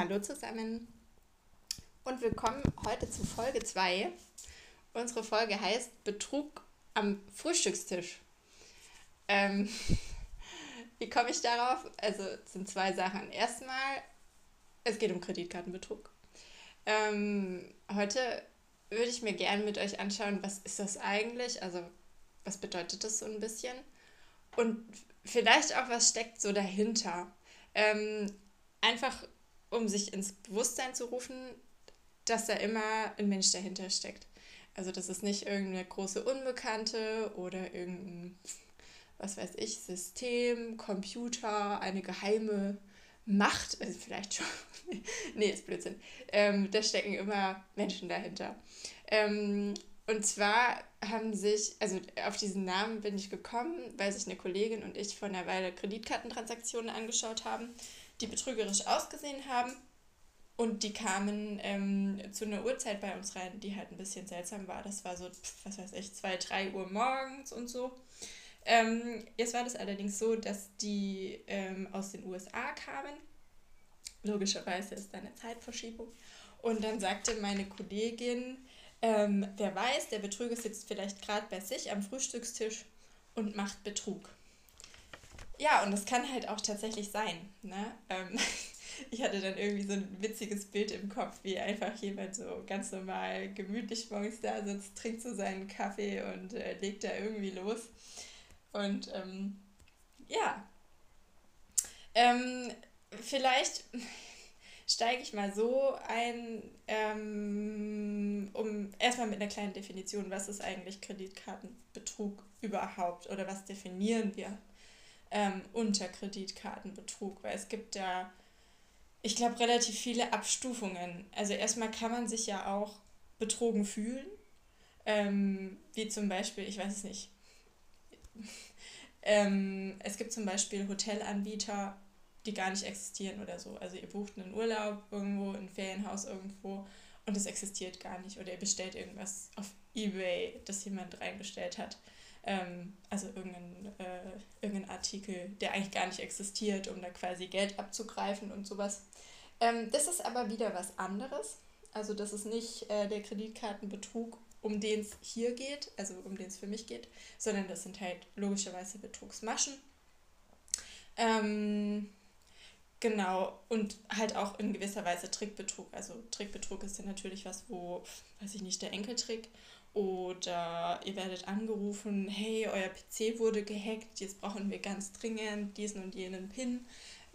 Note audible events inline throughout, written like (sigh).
Hallo zusammen und willkommen heute zu Folge 2. Unsere Folge heißt Betrug am Frühstückstisch. Ähm, (laughs) wie komme ich darauf? Also es sind zwei Sachen. Erstmal, es geht um Kreditkartenbetrug. Ähm, heute würde ich mir gerne mit euch anschauen, was ist das eigentlich? Also was bedeutet das so ein bisschen? Und vielleicht auch, was steckt so dahinter? Ähm, einfach um sich ins Bewusstsein zu rufen, dass da immer ein Mensch dahinter steckt. Also das ist nicht irgendeine große Unbekannte oder irgendein, was weiß ich, System, Computer, eine geheime Macht, also vielleicht schon, (laughs) nee, ist Blödsinn. Ähm, da stecken immer Menschen dahinter. Ähm, und zwar haben sich, also auf diesen Namen bin ich gekommen, weil sich eine Kollegin und ich vor einer Weile Kreditkartentransaktionen angeschaut haben die betrügerisch ausgesehen haben. Und die kamen ähm, zu einer Uhrzeit bei uns rein, die halt ein bisschen seltsam war. Das war so, was weiß ich, 2, 3 Uhr morgens und so. Ähm, jetzt war das allerdings so, dass die ähm, aus den USA kamen. Logischerweise ist da eine Zeitverschiebung. Und dann sagte meine Kollegin, ähm, wer weiß, der Betrüger sitzt vielleicht gerade bei sich am Frühstückstisch und macht Betrug. Ja, und das kann halt auch tatsächlich sein. Ne? Ähm, (laughs) ich hatte dann irgendwie so ein witziges Bild im Kopf, wie einfach jemand so ganz normal gemütlich morgens da sitzt, trinkt so seinen Kaffee und äh, legt da irgendwie los. Und ähm, ja, ähm, vielleicht (laughs) steige ich mal so ein, ähm, um erstmal mit einer kleinen Definition, was ist eigentlich Kreditkartenbetrug überhaupt oder was definieren wir ähm, unter Kreditkartenbetrug, weil es gibt da, ich glaube, relativ viele Abstufungen. Also erstmal kann man sich ja auch betrogen fühlen, ähm, wie zum Beispiel, ich weiß es nicht, (laughs) ähm, es gibt zum Beispiel Hotelanbieter, die gar nicht existieren oder so. Also ihr bucht einen Urlaub irgendwo, ein Ferienhaus irgendwo und es existiert gar nicht. Oder ihr bestellt irgendwas auf Ebay, das jemand reingestellt hat. Ähm, also irgendein, äh, irgendein Artikel, der eigentlich gar nicht existiert, um da quasi Geld abzugreifen und sowas. Ähm, das ist aber wieder was anderes. Also das ist nicht äh, der Kreditkartenbetrug, um den es hier geht, also um den es für mich geht, sondern das sind halt logischerweise Betrugsmaschen. Ähm, genau, und halt auch in gewisser Weise Trickbetrug. Also Trickbetrug ist ja natürlich was, wo, weiß ich nicht, der Enkeltrick oder ihr werdet angerufen, hey, euer PC wurde gehackt, jetzt brauchen wir ganz dringend diesen und jenen PIN,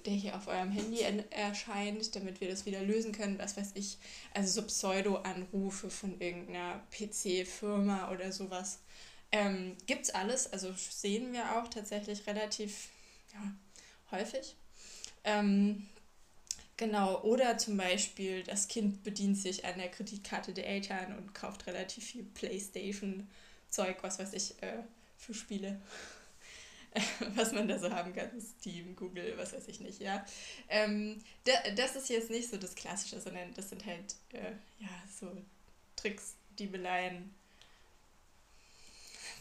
der hier auf eurem Handy erscheint, damit wir das wieder lösen können, was weiß ich. Also so Pseudo-Anrufe von irgendeiner PC-Firma oder sowas. Ähm, gibt's alles, also sehen wir auch tatsächlich relativ ja, häufig. Ähm, Genau, oder zum Beispiel das Kind bedient sich an der Kreditkarte der Eltern und kauft relativ viel Playstation-Zeug, was weiß ich, äh, für Spiele. (laughs) was man da so haben kann, Steam, Google, was weiß ich nicht, ja. Ähm, das ist jetzt nicht so das Klassische, sondern das sind halt, äh, ja, so Tricks, Diebeleien,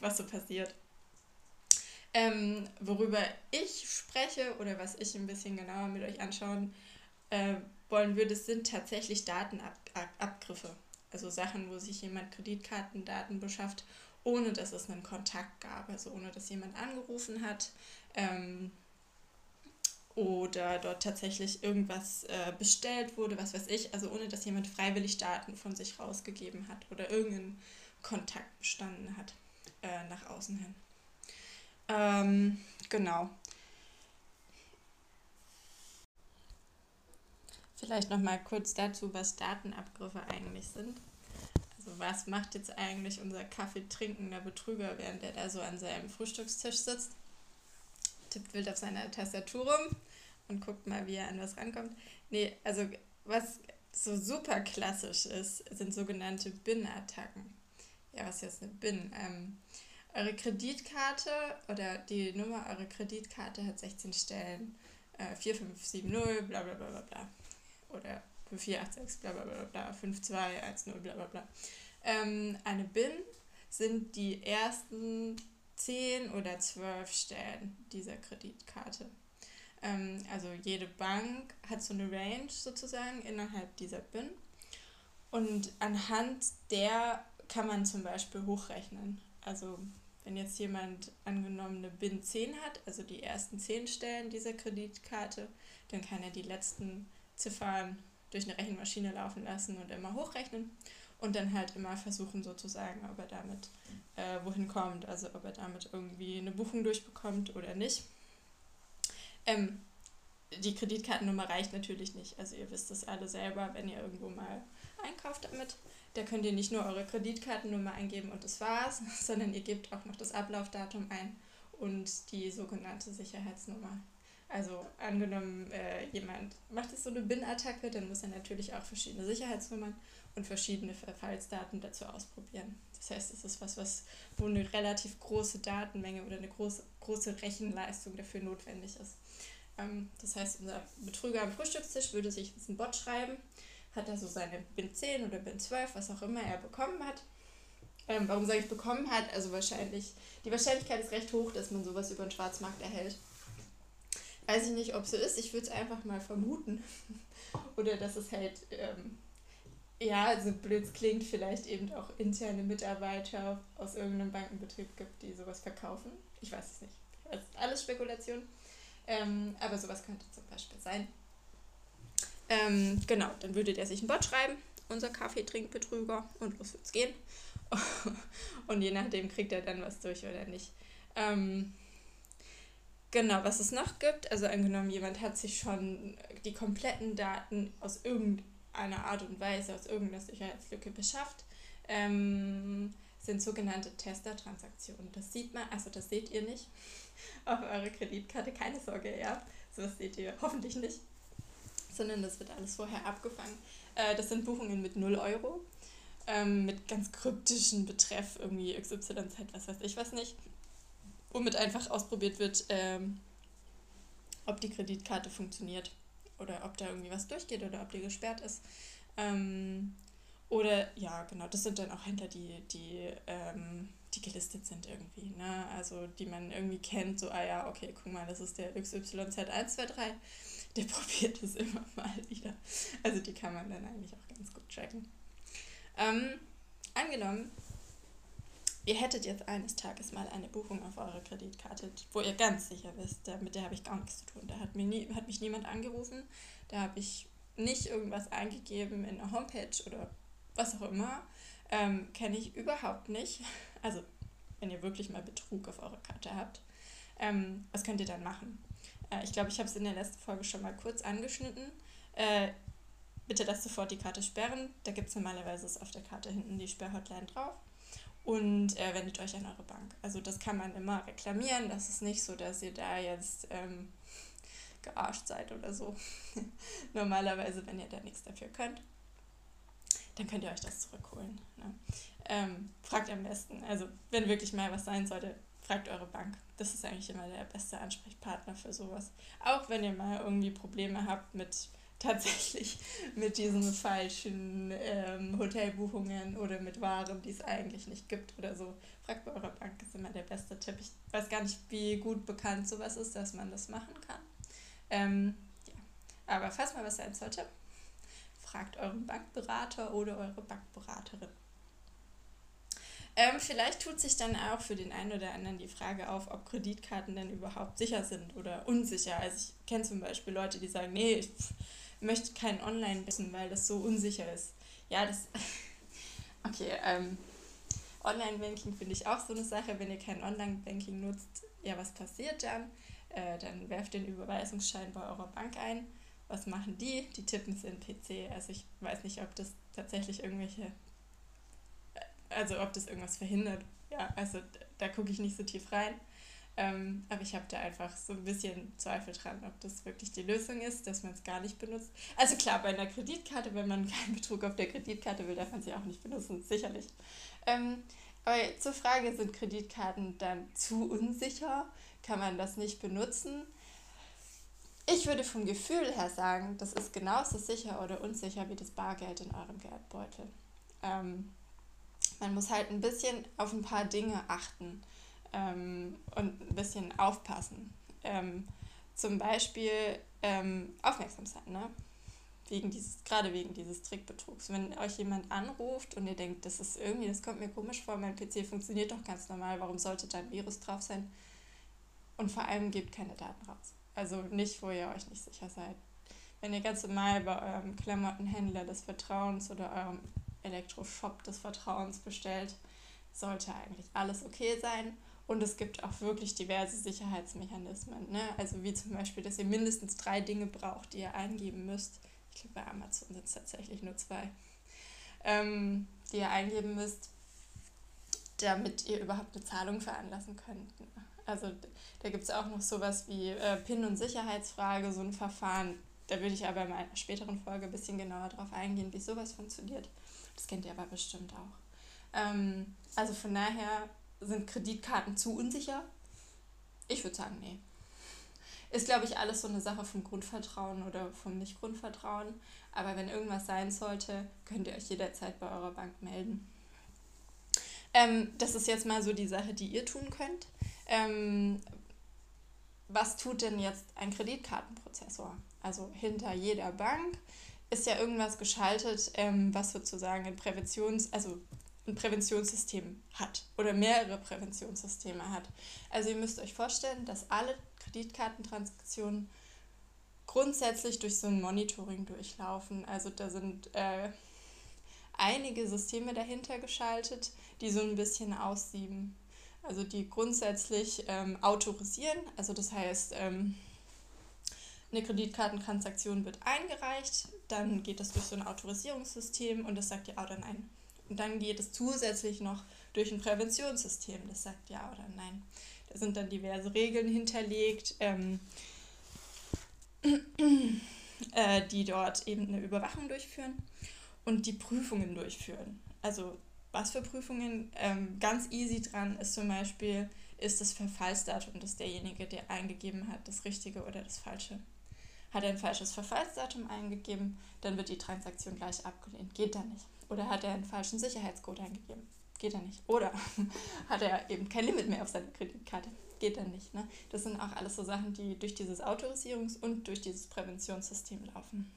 was so passiert. Ähm, worüber ich spreche oder was ich ein bisschen genauer mit euch anschauen äh, wollen würde, sind tatsächlich Datenabgriffe. Also Sachen, wo sich jemand Kreditkartendaten beschafft, ohne dass es einen Kontakt gab, also ohne dass jemand angerufen hat ähm, oder dort tatsächlich irgendwas äh, bestellt wurde, was weiß ich, also ohne dass jemand freiwillig Daten von sich rausgegeben hat oder irgendeinen Kontakt bestanden hat äh, nach außen hin. Ähm, genau. Vielleicht noch mal kurz dazu, was Datenabgriffe eigentlich sind. Also was macht jetzt eigentlich unser Kaffeetrinkender Betrüger, während er da so an seinem Frühstückstisch sitzt? Tippt wild auf seiner Tastatur rum und guckt mal, wie er an was rankommt. Nee, also was so super klassisch ist, sind sogenannte BIN-Attacken. Ja, was ist jetzt eine BIN? Ähm, eure Kreditkarte oder die Nummer eurer Kreditkarte hat 16 Stellen. Äh, 4570, bla bla bla bla bla oder 486 bla bla bla bla, 5210 bla bla bla. Ähm, eine BIN sind die ersten 10 oder 12 Stellen dieser Kreditkarte. Ähm, also jede Bank hat so eine Range sozusagen innerhalb dieser BIN. Und anhand der kann man zum Beispiel hochrechnen. Also wenn jetzt jemand angenommen eine BIN 10 hat, also die ersten 10 Stellen dieser Kreditkarte, dann kann er die letzten Ziffern durch eine Rechenmaschine laufen lassen und immer hochrechnen und dann halt immer versuchen sozusagen, ob er damit äh, wohin kommt, also ob er damit irgendwie eine Buchung durchbekommt oder nicht. Ähm, die Kreditkartennummer reicht natürlich nicht. Also ihr wisst das alle selber, wenn ihr irgendwo mal einkauft damit. Da könnt ihr nicht nur eure Kreditkartennummer eingeben und das war's, (laughs) sondern ihr gebt auch noch das Ablaufdatum ein und die sogenannte Sicherheitsnummer. Also angenommen, äh, jemand macht jetzt so eine BIN-Attacke, dann muss er natürlich auch verschiedene Sicherheitsnummern und verschiedene Verfallsdaten dazu ausprobieren. Das heißt, es ist was, was wo eine relativ große Datenmenge oder eine große, große Rechenleistung dafür notwendig ist. Ähm, das heißt, unser Betrüger am Frühstückstisch würde sich jetzt einen Bot schreiben, hat er so seine BIN 10 oder BIN 12, was auch immer er bekommen hat. Ähm, warum sage ich bekommen hat? Also wahrscheinlich, die Wahrscheinlichkeit ist recht hoch, dass man sowas über den Schwarzmarkt erhält. Weiß ich nicht, ob so ist. Ich würde es einfach mal vermuten. (laughs) oder dass es halt, ähm, ja, also blöd klingt, vielleicht eben auch interne Mitarbeiter aus irgendeinem Bankenbetrieb gibt, die sowas verkaufen. Ich weiß es nicht. Das ist alles Spekulation. Ähm, aber sowas könnte zum Beispiel sein. Ähm, genau, dann würde der sich ein Bot schreiben, unser Kaffeetrinkbetrüger, und los wird's gehen. (laughs) und je nachdem kriegt er dann was durch oder nicht. Ähm, genau, was es noch gibt, also angenommen, jemand hat sich schon die kompletten Daten aus irgendeiner Art und Weise, aus irgendeiner Sicherheitslücke beschafft, ähm, sind sogenannte Tester-Transaktionen. Das sieht man, also das seht ihr nicht (laughs) auf eurer Kreditkarte, keine Sorge, ja. Sowas seht ihr hoffentlich nicht. Sondern das wird alles vorher abgefangen. Äh, das sind Buchungen mit 0 Euro, ähm, mit ganz kryptischen Betreff, irgendwie XYZ, was weiß ich was nicht. Womit einfach ausprobiert wird, ähm, ob die Kreditkarte funktioniert oder ob da irgendwie was durchgeht oder ob die gesperrt ist. Ähm, oder ja, genau, das sind dann auch Händler, die, die, ähm, die gelistet sind irgendwie, ne? Also die man irgendwie kennt, so, ah ja, okay, guck mal, das ist der XYZ123, der (laughs) probiert es immer mal wieder. Also die kann man dann eigentlich auch ganz gut tracken. Ähm, angenommen, ihr hättet jetzt eines Tages mal eine Buchung auf eure Kreditkarte, wo ihr ganz sicher wisst, mit der habe ich gar nichts zu tun. Da hat, mir nie, hat mich niemand angerufen, da habe ich nicht irgendwas eingegeben in der Homepage oder was auch immer, ähm, kenne ich überhaupt nicht. (laughs) Also, wenn ihr wirklich mal Betrug auf eurer Karte habt, ähm, was könnt ihr dann machen? Äh, ich glaube, ich habe es in der letzten Folge schon mal kurz angeschnitten. Äh, bitte lasst sofort die Karte sperren. Da gibt es normalerweise auf der Karte hinten die Sperrhotline drauf. Und äh, wendet euch an eure Bank. Also das kann man immer reklamieren. Das ist nicht so, dass ihr da jetzt ähm, gearscht seid oder so. (laughs) Normalerweise, wenn ihr da nichts dafür könnt dann könnt ihr euch das zurückholen. Ne? Ähm, fragt am besten, also wenn wirklich mal was sein sollte, fragt eure Bank. Das ist eigentlich immer der beste Ansprechpartner für sowas. Auch wenn ihr mal irgendwie Probleme habt mit (laughs) tatsächlich mit diesen falschen ähm, Hotelbuchungen oder mit Waren, die es eigentlich nicht gibt oder so. Fragt bei eurer Bank, ist immer der beste Tipp. Ich weiß gar nicht, wie gut bekannt sowas ist, dass man das machen kann. Ähm, ja. Aber falls mal was sein sollte, fragt euren Bankberater oder eure Bankberaterin. Ähm, vielleicht tut sich dann auch für den einen oder anderen die Frage auf, ob Kreditkarten denn überhaupt sicher sind oder unsicher. Also ich kenne zum Beispiel Leute, die sagen, nee, ich möchte kein online wissen, weil das so unsicher ist. Ja, das. (laughs) okay, ähm, Online-Banking finde ich auch so eine Sache. Wenn ihr kein Online-Banking nutzt, ja, was passiert dann? Äh, dann werft den Überweisungsschein bei eurer Bank ein was machen die? Die tippen es in PC. Also ich weiß nicht, ob das tatsächlich irgendwelche, also ob das irgendwas verhindert. Ja, also da gucke ich nicht so tief rein. Ähm, aber ich habe da einfach so ein bisschen Zweifel dran, ob das wirklich die Lösung ist, dass man es gar nicht benutzt. Also klar, bei einer Kreditkarte, wenn man (laughs) keinen Betrug auf der Kreditkarte will, darf man sie auch nicht benutzen, sicherlich. Ähm, aber zur Frage, sind Kreditkarten dann zu unsicher? Kann man das nicht benutzen? Ich würde vom Gefühl her sagen, das ist genauso sicher oder unsicher wie das Bargeld in eurem Geldbeutel. Ähm, man muss halt ein bisschen auf ein paar Dinge achten ähm, und ein bisschen aufpassen. Ähm, zum Beispiel ähm, aufmerksam sein, ne? Wegen dieses, gerade wegen dieses Trickbetrugs. Wenn euch jemand anruft und ihr denkt, das ist irgendwie, das kommt mir komisch vor, mein PC funktioniert doch ganz normal, warum sollte da ein Virus drauf sein? Und vor allem gebt keine Daten raus. Also nicht, wo ihr euch nicht sicher seid. Wenn ihr ganz normal bei eurem Klamottenhändler des Vertrauens oder eurem Elektroshop des Vertrauens bestellt, sollte eigentlich alles okay sein. Und es gibt auch wirklich diverse Sicherheitsmechanismen. Ne? Also wie zum Beispiel, dass ihr mindestens drei Dinge braucht, die ihr eingeben müsst. Ich glaube, bei Amazon sind es tatsächlich nur zwei, ähm, die ihr eingeben müsst, damit ihr überhaupt eine Zahlung veranlassen könnt. Also da gibt es auch noch sowas wie äh, PIN- und Sicherheitsfrage, so ein Verfahren. Da würde ich aber in einer späteren Folge ein bisschen genauer drauf eingehen, wie sowas funktioniert. Das kennt ihr aber bestimmt auch. Ähm, also von daher sind Kreditkarten zu unsicher? Ich würde sagen, nee. Ist, glaube ich, alles so eine Sache vom Grundvertrauen oder vom Nicht-Grundvertrauen. Aber wenn irgendwas sein sollte, könnt ihr euch jederzeit bei eurer Bank melden. Ähm, das ist jetzt mal so die Sache, die ihr tun könnt. Ähm, was tut denn jetzt ein Kreditkartenprozessor? Also hinter jeder Bank ist ja irgendwas geschaltet, ähm, was sozusagen ein Präventions-, also ein Präventionssystem hat oder mehrere Präventionssysteme hat. Also ihr müsst euch vorstellen, dass alle Kreditkartentransaktionen grundsätzlich durch so ein Monitoring durchlaufen. Also da sind äh, einige Systeme dahinter geschaltet, die so ein bisschen aussieben. Also die grundsätzlich ähm, autorisieren. Also das heißt, ähm, eine Kreditkartentransaktion wird eingereicht, dann geht das durch so ein Autorisierungssystem und das sagt ja oder nein. Und dann geht es zusätzlich noch durch ein Präventionssystem, das sagt ja oder nein. Da sind dann diverse Regeln hinterlegt, ähm, (clears throat) äh, die dort eben eine Überwachung durchführen und die Prüfungen durchführen. Also was für Prüfungen? Ähm, ganz easy dran ist zum Beispiel, ist das Verfallsdatum, das derjenige, der eingegeben hat, das Richtige oder das Falsche. Hat er ein falsches Verfallsdatum eingegeben, dann wird die Transaktion gleich abgelehnt. Geht da nicht. Oder hat er einen falschen Sicherheitscode eingegeben? Geht er nicht. Oder (laughs) hat er eben kein Limit mehr auf seiner Kreditkarte? Geht er nicht. Ne? Das sind auch alles so Sachen, die durch dieses Autorisierungs- und durch dieses Präventionssystem laufen.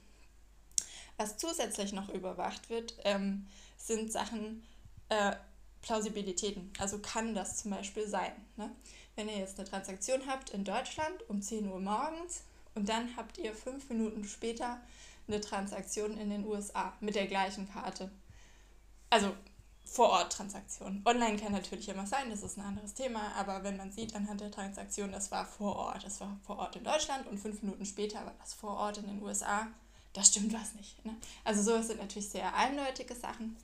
Was zusätzlich noch überwacht wird, ähm, sind Sachen, äh, Plausibilitäten. Also kann das zum Beispiel sein. Ne? Wenn ihr jetzt eine Transaktion habt in Deutschland um 10 Uhr morgens und dann habt ihr fünf Minuten später eine Transaktion in den USA mit der gleichen Karte. Also Vor-Ort-Transaktion. Online kann natürlich immer sein, das ist ein anderes Thema, aber wenn man sieht anhand der Transaktion, das war vor Ort, das war vor Ort in Deutschland und fünf Minuten später war das vor Ort in den USA, da stimmt was nicht. Ne? Also sowas sind natürlich sehr eindeutige Sachen,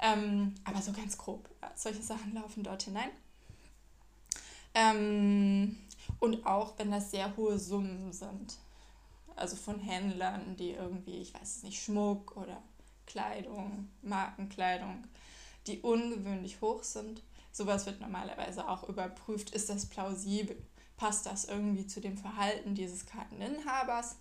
ähm, aber so ganz grob. Solche Sachen laufen dort hinein. Ähm, und auch wenn das sehr hohe Summen sind. Also von Händlern, die irgendwie, ich weiß es nicht, Schmuck oder Kleidung, Markenkleidung, die ungewöhnlich hoch sind. Sowas wird normalerweise auch überprüft. Ist das plausibel? Passt das irgendwie zu dem Verhalten dieses Karteninhabers?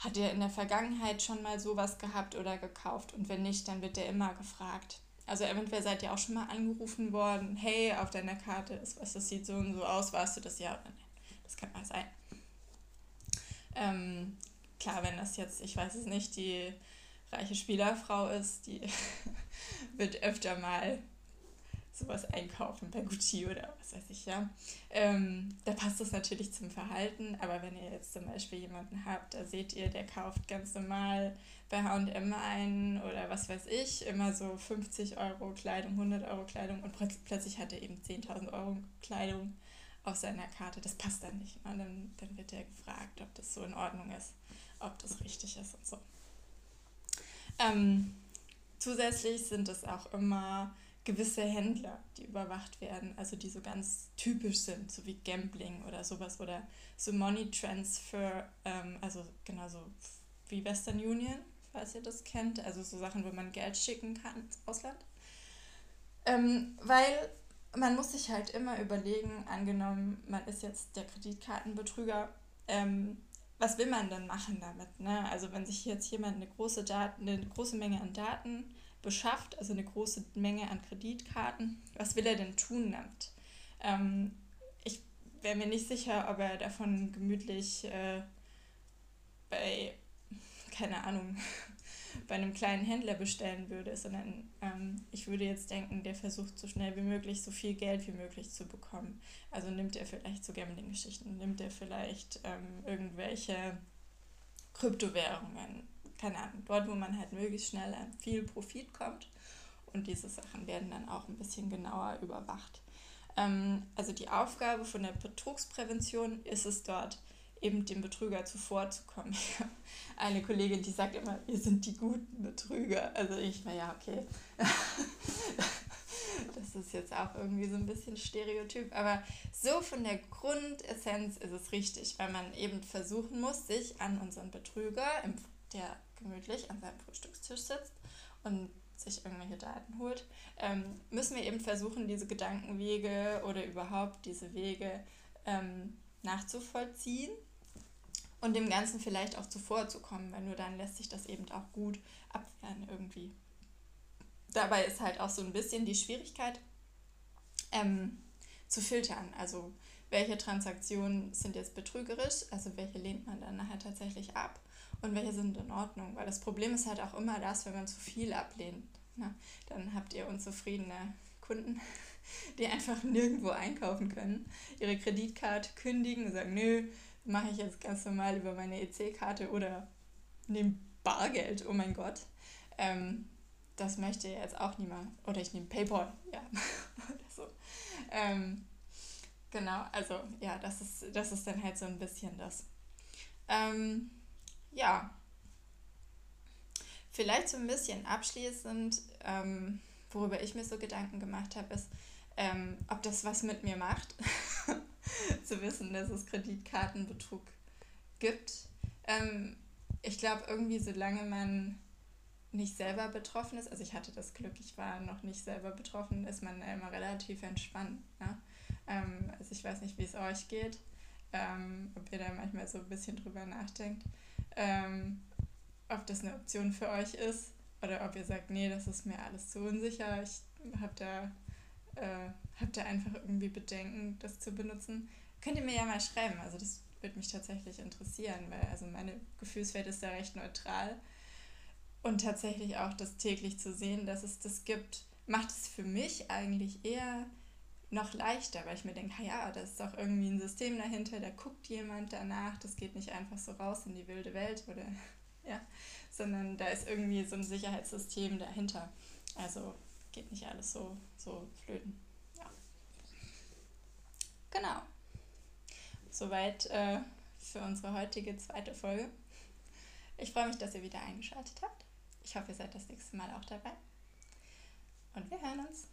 Hat er in der Vergangenheit schon mal sowas gehabt oder gekauft? Und wenn nicht, dann wird er immer gefragt. Also eventuell seid ihr auch schon mal angerufen worden, hey, auf deiner Karte ist was, das sieht so und so aus, warst du das ja oder nein? Das kann mal sein. Ähm, klar, wenn das jetzt, ich weiß es nicht, die reiche Spielerfrau ist, die (laughs) wird öfter mal sowas einkaufen bei Gucci oder was weiß ich, ja. Ähm, da passt das natürlich zum Verhalten, aber wenn ihr jetzt zum Beispiel jemanden habt, da seht ihr, der kauft ganz normal bei H&M ein oder was weiß ich, immer so 50 Euro Kleidung, 100 Euro Kleidung und plötzlich hat er eben 10.000 Euro Kleidung auf seiner Karte. Das passt dann nicht. Ne? Dann, dann wird er gefragt, ob das so in Ordnung ist, ob das richtig ist und so. Ähm, zusätzlich sind es auch immer gewisse Händler, die überwacht werden, also die so ganz typisch sind, so wie Gambling oder sowas oder so Money Transfer, ähm, also genauso wie Western Union, falls ihr das kennt, also so Sachen, wo man Geld schicken kann ins Ausland. Ähm, weil man muss sich halt immer überlegen, angenommen, man ist jetzt der Kreditkartenbetrüger, ähm, was will man denn machen damit? Ne? Also wenn sich jetzt jemand eine große, Daten, eine große Menge an Daten beschafft, also eine große Menge an Kreditkarten, was will er denn tun damit? Ähm, ich wäre mir nicht sicher, ob er davon gemütlich äh, bei, (laughs) keine Ahnung, (laughs) bei einem kleinen Händler bestellen würde, sondern ähm, ich würde jetzt denken, der versucht so schnell wie möglich so viel Geld wie möglich zu bekommen. Also nimmt er vielleicht so Gambling-Geschichten, nimmt er vielleicht ähm, irgendwelche Kryptowährungen, keine Ahnung, dort, wo man halt möglichst schnell an viel Profit kommt. Und diese Sachen werden dann auch ein bisschen genauer überwacht. Ähm, also die Aufgabe von der Betrugsprävention ist es dort, eben dem Betrüger zuvorzukommen. (laughs) Eine Kollegin, die sagt immer, wir sind die guten Betrüger. Also ich war ja, okay. (laughs) das ist jetzt auch irgendwie so ein bisschen Stereotyp, aber so von der Grundessenz ist es richtig, weil man eben versuchen muss, sich an unseren Betrüger, der gemütlich an seinem Frühstückstisch sitzt und sich irgendwelche Daten holt, ähm, müssen wir eben versuchen, diese Gedankenwege oder überhaupt diese Wege ähm, nachzuvollziehen und dem Ganzen vielleicht auch zuvorzukommen, weil nur dann lässt sich das eben auch gut abwehren irgendwie. Dabei ist halt auch so ein bisschen die Schwierigkeit ähm, zu filtern. Also welche Transaktionen sind jetzt betrügerisch, also welche lehnt man dann nachher tatsächlich ab und welche sind in Ordnung. Weil das Problem ist halt auch immer das, wenn man zu viel ablehnt. Ne? Dann habt ihr unzufriedene Kunden, (laughs) die einfach nirgendwo einkaufen können, ihre Kreditkarte kündigen und sagen, nö, mache ich jetzt ganz normal über meine EC-Karte oder nehme Bargeld, oh mein Gott. Ähm, das möchte jetzt auch niemand. Oder ich nehme PayPal, ja. (laughs) oder so. Ähm, genau, also ja, das ist, das ist dann halt so ein bisschen das. Ähm, ja. Vielleicht so ein bisschen abschließend, ähm, worüber ich mir so Gedanken gemacht habe, ist, ähm, ob das was mit mir macht. (laughs) zu wissen, dass es Kreditkartenbetrug gibt. Ähm, ich glaube, irgendwie, solange man nicht selber betroffen ist, also ich hatte das Glück, ich war noch nicht selber betroffen, ist man immer relativ entspannt. Ne? Ähm, also ich weiß nicht, wie es euch geht, ähm, ob ihr da manchmal so ein bisschen drüber nachdenkt, ähm, ob das eine Option für euch ist oder ob ihr sagt, nee, das ist mir alles zu unsicher, ich habe da äh, habt ihr einfach irgendwie Bedenken, das zu benutzen, könnt ihr mir ja mal schreiben. Also das würde mich tatsächlich interessieren, weil also meine Gefühlswelt ist da recht neutral. Und tatsächlich auch das täglich zu sehen, dass es das gibt, macht es für mich eigentlich eher noch leichter, weil ich mir denke, ja, da ist doch irgendwie ein System dahinter, da guckt jemand danach, das geht nicht einfach so raus in die wilde Welt oder (laughs) ja, sondern da ist irgendwie so ein Sicherheitssystem dahinter. Also geht nicht alles so, so flöten. Ja. Genau. Soweit äh, für unsere heutige zweite Folge. Ich freue mich, dass ihr wieder eingeschaltet habt. Ich hoffe, ihr seid das nächste Mal auch dabei. Und wir hören uns.